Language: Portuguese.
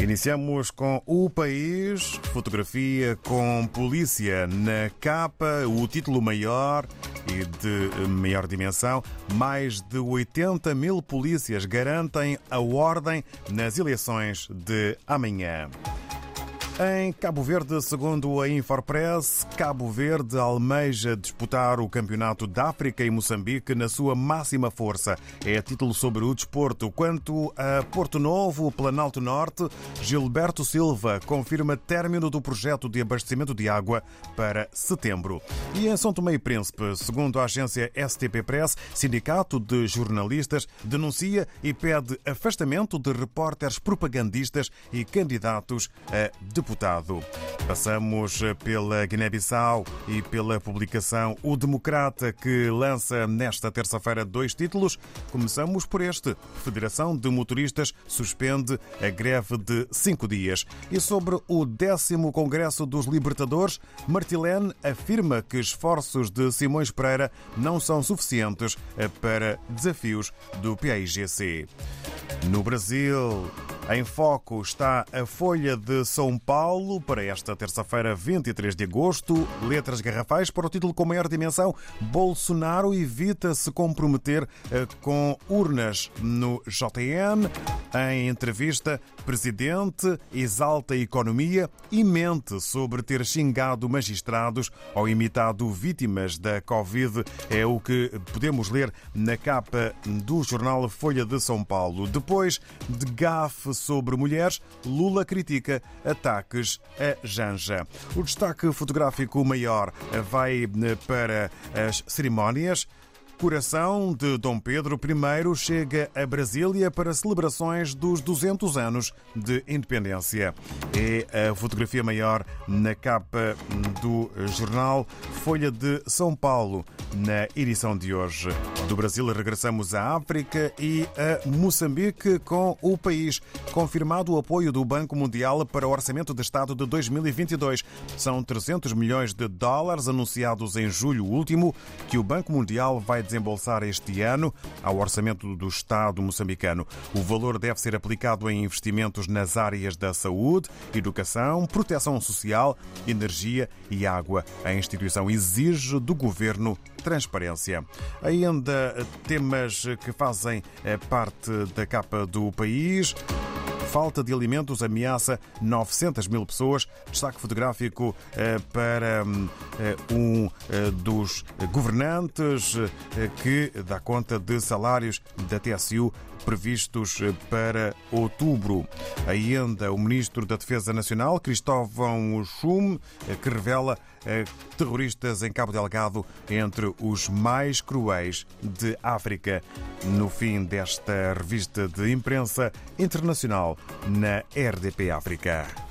Iniciamos com o país, fotografia com polícia na capa, o título maior e de maior dimensão. Mais de 80 mil polícias garantem a ordem nas eleições de amanhã. Em Cabo Verde, segundo a Infopress, Cabo Verde almeja disputar o Campeonato da África e Moçambique na sua máxima força. É título sobre o desporto. Quanto a Porto Novo, Planalto Norte, Gilberto Silva confirma término do projeto de abastecimento de água para setembro. E em São Tomé e Príncipe, segundo a agência STP Press, Sindicato de Jornalistas denuncia e pede afastamento de repórteres propagandistas e candidatos a deputados deputado. Passamos pela Guiné-Bissau e pela publicação O Democrata, que lança nesta terça-feira dois títulos. Começamos por este. Federação de Motoristas suspende a greve de cinco dias. E sobre o décimo Congresso dos Libertadores, Martilene afirma que esforços de Simões Pereira não são suficientes para desafios do PAIGC. No Brasil, em foco está a Folha de São Paulo para esta terça-feira, 23 de agosto. Letras garrafais para o título com maior dimensão. Bolsonaro evita se comprometer eh, com urnas no JN. Em entrevista, presidente exalta a economia e mente sobre ter xingado magistrados ou imitado vítimas da Covid. É o que podemos ler na capa do jornal Folha de São Paulo. Depois de gafe sobre mulheres, Lula critica ataques a Janja. O destaque fotográfico maior vai para as cerimónias. Coração de Dom Pedro I chega a Brasília para celebrações dos 200 anos de independência. É a fotografia maior na capa do jornal Folha de São Paulo, na edição de hoje. Do Brasil regressamos à África e a Moçambique com o país. Confirmado o apoio do Banco Mundial para o Orçamento de Estado de 2022. São 300 milhões de dólares anunciados em julho último que o Banco Mundial vai desembolsar este ano ao orçamento do Estado moçambicano. O valor deve ser aplicado em investimentos nas áreas da saúde, educação, proteção social, energia e água. A instituição exige do governo transparência. Ainda temas que fazem parte da capa do país falta de alimentos ameaça 900 mil pessoas. Destaque fotográfico para um dos governantes que dá conta de salários da TSU previstos para outubro. Ainda o ministro da Defesa Nacional, Cristóvão Schum, que revela terroristas em Cabo Delgado entre os mais cruéis de África. No fim desta revista de imprensa internacional na RDP África.